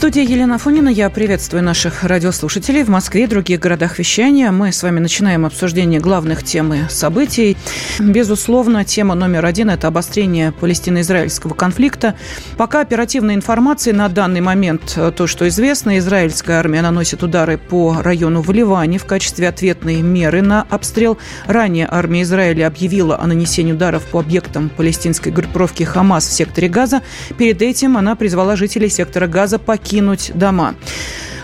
студии Елена Фонина. Я приветствую наших радиослушателей в Москве и других городах вещания. Мы с вами начинаем обсуждение главных тем и событий. Безусловно, тема номер один – это обострение палестино-израильского конфликта. Пока оперативной информации на данный момент э, то, что известно, израильская армия наносит удары по району в Ливане в качестве ответной меры на обстрел. Ранее армия Израиля объявила о нанесении ударов по объектам палестинской группировки «Хамас» в секторе Газа. Перед этим она призвала жителей сектора Газа покинуть покинуть дома.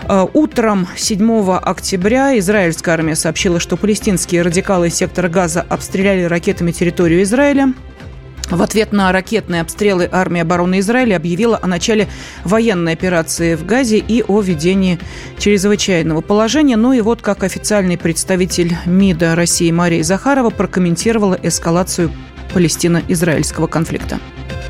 Э, утром 7 октября израильская армия сообщила, что палестинские радикалы сектора Газа обстреляли ракетами территорию Израиля. В ответ на ракетные обстрелы армия обороны Израиля объявила о начале военной операции в Газе и о введении чрезвычайного положения. Ну и вот как официальный представитель МИДа России Мария Захарова прокомментировала эскалацию палестино-израильского конфликта.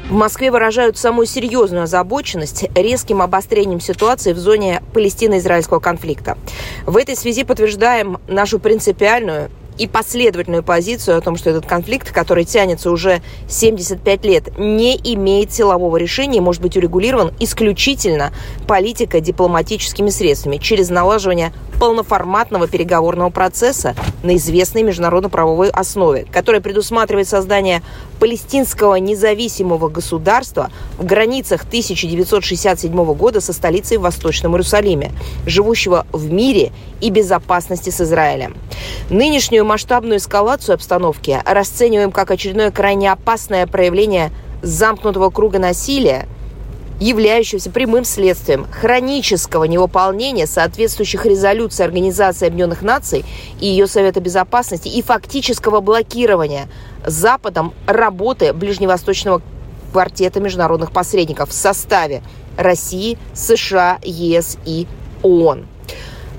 В Москве выражают самую серьезную озабоченность резким обострением ситуации в зоне палестино-израильского конфликта. В этой связи подтверждаем нашу принципиальную и последовательную позицию о том, что этот конфликт, который тянется уже 75 лет, не имеет силового решения и может быть урегулирован исключительно политико-дипломатическими средствами через налаживание полноформатного переговорного процесса на известной международно-правовой основе, который предусматривает создание палестинского независимого государства в границах 1967 года со столицей в Восточном Иерусалиме, живущего в мире и безопасности с Израилем. Нынешнюю масштабную эскалацию обстановки расцениваем как очередное крайне опасное проявление замкнутого круга насилия, являющегося прямым следствием хронического невыполнения соответствующих резолюций Организации Объединенных Наций и ее Совета Безопасности и фактического блокирования Западом работы Ближневосточного квартета международных посредников в составе России, США, ЕС и ООН.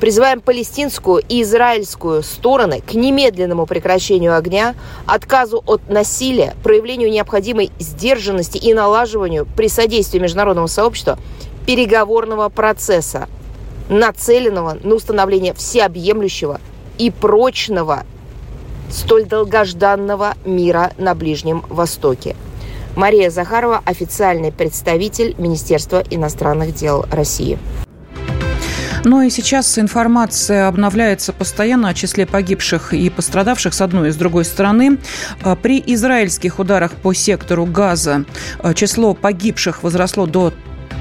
Призываем палестинскую и израильскую стороны к немедленному прекращению огня, отказу от насилия, проявлению необходимой сдержанности и налаживанию при содействии международного сообщества переговорного процесса, нацеленного на установление всеобъемлющего и прочного столь долгожданного мира на Ближнем Востоке. Мария Захарова, официальный представитель Министерства иностранных дел России. Ну и сейчас информация обновляется постоянно о числе погибших и пострадавших с одной и с другой стороны. А, при израильских ударах по сектору Газа а, число погибших возросло до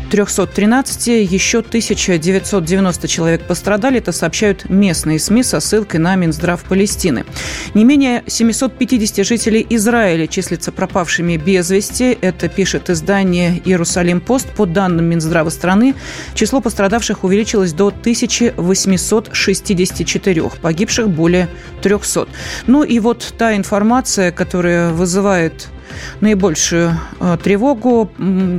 313, еще 1990 человек пострадали. Это сообщают местные СМИ со ссылкой на Минздрав Палестины. Не менее 750 жителей Израиля числятся пропавшими без вести. Это пишет издание «Иерусалим-Пост». По данным Минздрава страны, число пострадавших увеличилось до 1864. Погибших более 300. Ну и вот та информация, которая вызывает наибольшую э, тревогу.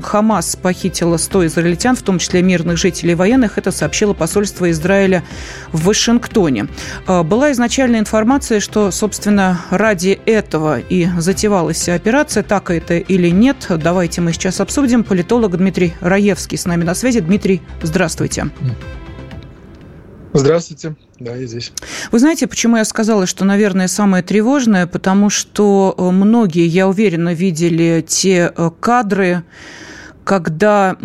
Хамас похитила 100 израильтян, в том числе мирных жителей и военных. Это сообщило посольство Израиля в Вашингтоне. Э, была изначальная информация, что, собственно, ради этого и затевалась операция. Так это или нет, давайте мы сейчас обсудим. Политолог Дмитрий Раевский с нами на связи. Дмитрий, здравствуйте. Здравствуйте. Да, я здесь. Вы знаете, почему я сказала, что, наверное, самое тревожное? Потому что э, многие, я уверена, видели те э, кадры, когда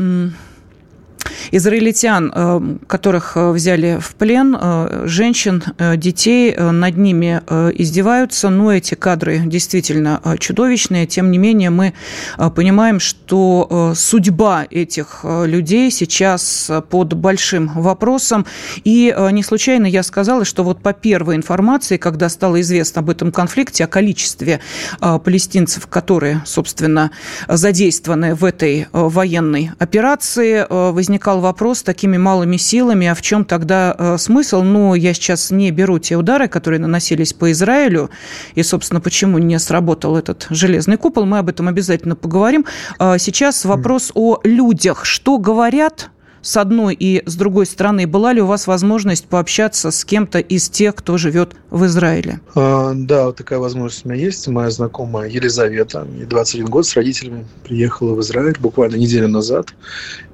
израильтян, э, которых э, взяли в плен, э, женщин, детей, над ними издеваются. Но эти кадры действительно чудовищные. Тем не менее, мы понимаем, что судьба этих людей сейчас под большим вопросом. И не случайно я сказала, что вот по первой информации, когда стало известно об этом конфликте, о количестве палестинцев, которые, собственно, задействованы в этой военной операции, возникал вопрос с такими малыми силами, а в чем тогда э, смысл? Ну, я сейчас не беру те удары, которые наносились по Израилю, и, собственно, почему не сработал этот железный купол, мы об этом обязательно поговорим. А сейчас вопрос о людях. Что говорят с одной и с другой стороны. Была ли у вас возможность пообщаться с кем-то из тех, кто живет в Израиле? А, да, вот такая возможность у меня есть. Моя знакомая Елизавета, ей 21 год, с родителями приехала в Израиль буквально неделю назад.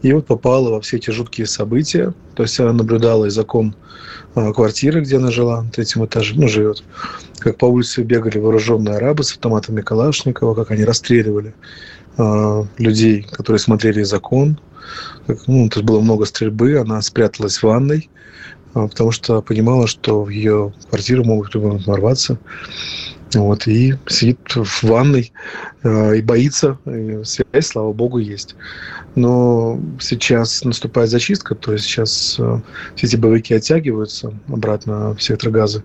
И вот попала во все эти жуткие события. То есть она наблюдала из окон а, квартиры, где она жила, на третьем этаже, ну, живет. Как по улице бегали вооруженные арабы с автоматами Калашникова, как они расстреливали э, людей, которые смотрели закон. Ну, тут было много стрельбы, она спряталась в ванной, э, потому что понимала, что в ее квартиру могут ворваться. Вот, и сидит в ванной э, и боится. И связь, слава богу, есть. Но сейчас наступает зачистка, то есть сейчас все эти боевики оттягиваются обратно в сектор газа.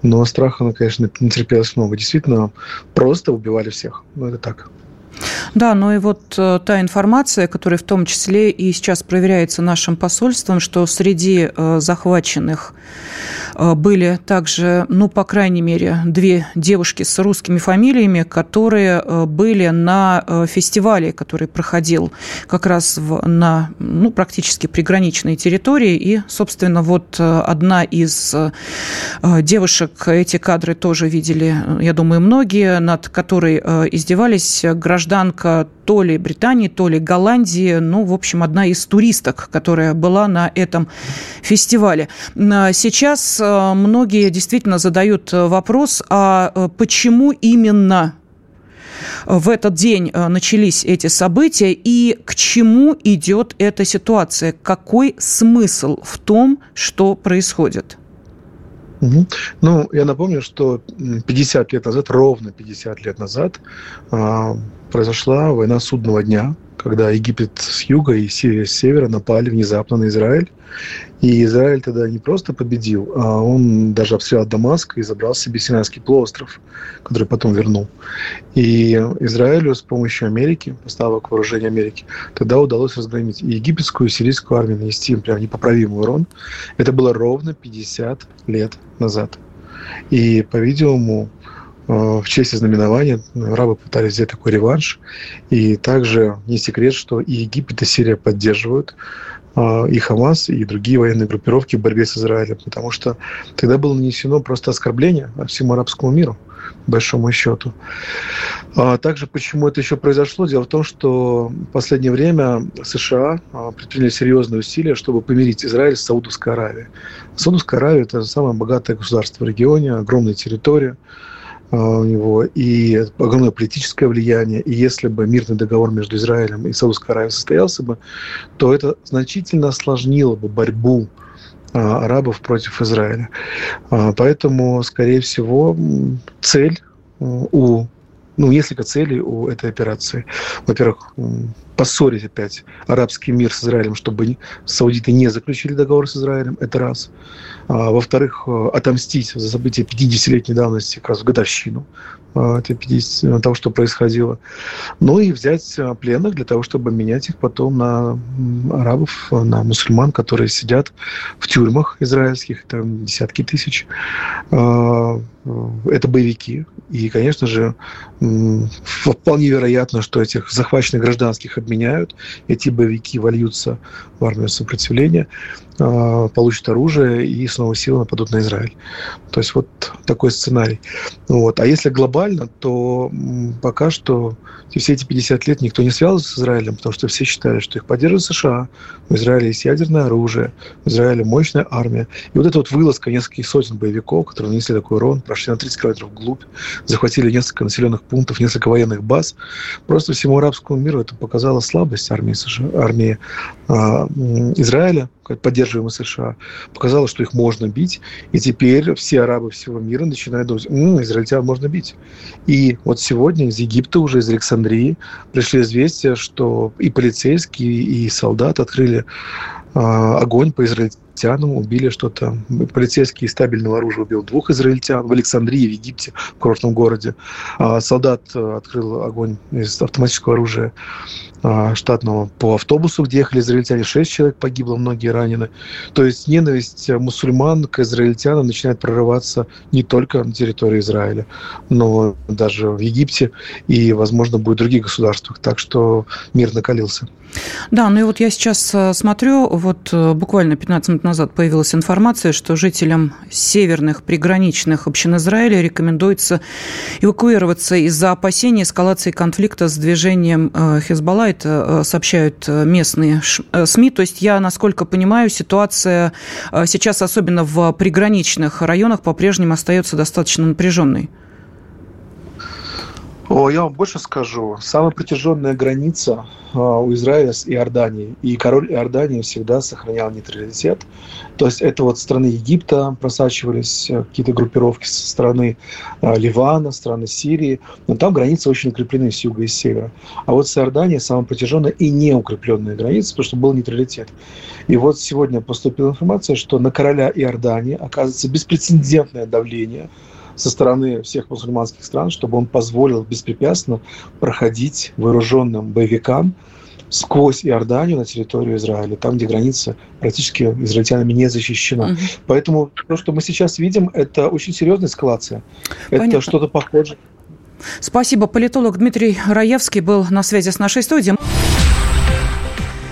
Но страха, ну, конечно, не терпелось много. Действительно, просто убивали всех. Ну, это так. Да, ну и вот э, та информация, которая в том числе и сейчас проверяется нашим посольством, что среди э, захваченных э, были также, ну, по крайней мере, две девушки с русскими фамилиями, которые были на фестивале, который проходил как раз в, на, ну, практически приграничной территории. И, собственно, вот одна из девушек, эти кадры тоже видели, я думаю, многие, над которой издевались граждане гражданка то ли Британии, то ли Голландии, ну, в общем, одна из туристок, которая была на этом фестивале. А сейчас э, многие действительно задают э, вопрос, а э, почему именно в этот день начались эти события и к чему идет эта ситуация? Какой смысл в том, что происходит? Угу. Ну, я напомню, что 50 лет назад, ровно 50 лет назад, а, произошла война судного дня, когда Египет с юга и Сирия с севера напали внезапно на Израиль. И Израиль тогда не просто победил, а он даже обстрелял Дамаск и забрал себе Синайский полуостров, который потом вернул. И Израилю с помощью Америки, поставок вооружения Америки, тогда удалось разгромить и египетскую, и сирийскую армию, нанести им прям непоправимый урон. Это было ровно 50 лет назад. И, по-видимому, в честь знаменования арабы пытались взять такой реванш. И также не секрет, что и Египет, и Сирия поддерживают а, и Хамас, и другие военные группировки в борьбе с Израилем, потому что тогда было нанесено просто оскорбление всему арабскому миру, большому счету. А также почему это еще произошло? Дело в том, что в последнее время США а, предприняли серьезные усилия, чтобы помирить Израиль с Саудовской Аравией. Саудовская Аравия – это самое богатое государство в регионе, огромная территория – у него и огромное политическое влияние. И если бы мирный договор между Израилем и Саудовской Аравией состоялся бы, то это значительно осложнило бы борьбу а, арабов против Израиля. А, поэтому, скорее всего, цель у ну, несколько целей у этой операции. Во-первых, поссорить опять арабский мир с Израилем, чтобы саудиты не заключили договор с Израилем, это раз. А, во-вторых, э, отомстить за события 50-летней давности, как раз в годовщину а, 50, того, что происходило. Ну и взять а, пленных для того, чтобы менять их потом на арабов, на мусульман, которые сидят в тюрьмах израильских, там десятки тысяч. А, это боевики. И, конечно же, вполне вероятно, что этих захваченных гражданских обменяют. Эти боевики вольются в армию сопротивления, получат оружие и снова силы нападут на Израиль. То есть вот такой сценарий. Вот. А если глобально, то пока что все эти 50 лет никто не связывался с Израилем, потому что все считали, что их поддерживает США, в Израиле есть ядерное оружие, в Израиле мощная армия. И вот эта вот вылазка нескольких сотен боевиков, которые нанесли такой урон, прошли на 30 километров вглубь, захватили несколько населенных пунктов, несколько военных баз, просто всему арабскому миру это показало слабость армии, США, армии а, Израиля, поддерживаемой США, показало, что их можно бить. И теперь все арабы всего мира начинают думать, м-м, израильтян можно бить. И вот сегодня из Египта, уже из Александрии, пришли известия, что и полицейские, и солдаты открыли э, огонь по израильтянам израильтянам, убили что-то. Полицейский из стабильного оружия убил двух израильтян в Александрии, в Египте, в курортном городе. А солдат э, открыл огонь из автоматического оружия а, штатного по автобусу, где ехали израильтяне. Шесть человек погибло, многие ранены. То есть ненависть мусульман к израильтянам начинает прорываться не только на территории Израиля, но даже в Египте и, возможно, будет в других государствах. Так что мир накалился. Да, ну и вот я сейчас э, смотрю, вот э, буквально 15 минут назад появилась информация, что жителям северных приграничных общин Израиля рекомендуется эвакуироваться из-за опасений эскалации конфликта с движением э, Хезбалла. Это сообщают местные СМИ. То есть я, насколько понимаю, ситуация сейчас, особенно в приграничных районах, по-прежнему остается достаточно напряженной. О, я вам больше скажу. Самая протяженная граница э, у Израиля с Иорданией. И король Иордании всегда сохранял нейтралитет. То есть это вот страны Египта просачивались, э, какие-то группировки со стороны э, Ливана, страны Сирии. Но там границы очень укреплены с юга и с севера. А вот с Иорданией самая протяженная и неукрепленная граница, потому что был нейтралитет. И вот сегодня поступила информация, что на короля Иордании оказывается беспрецедентное давление – со стороны всех мусульманских стран, чтобы он позволил беспрепятственно проходить вооруженным боевикам сквозь Иорданию на территорию Израиля, там, где граница практически израильтянами не защищена. Угу. Поэтому то, что мы сейчас видим, это очень серьезная эскалация. Понятно. Это что-то похожее. Спасибо. Политолог Дмитрий Раевский был на связи с нашей студией.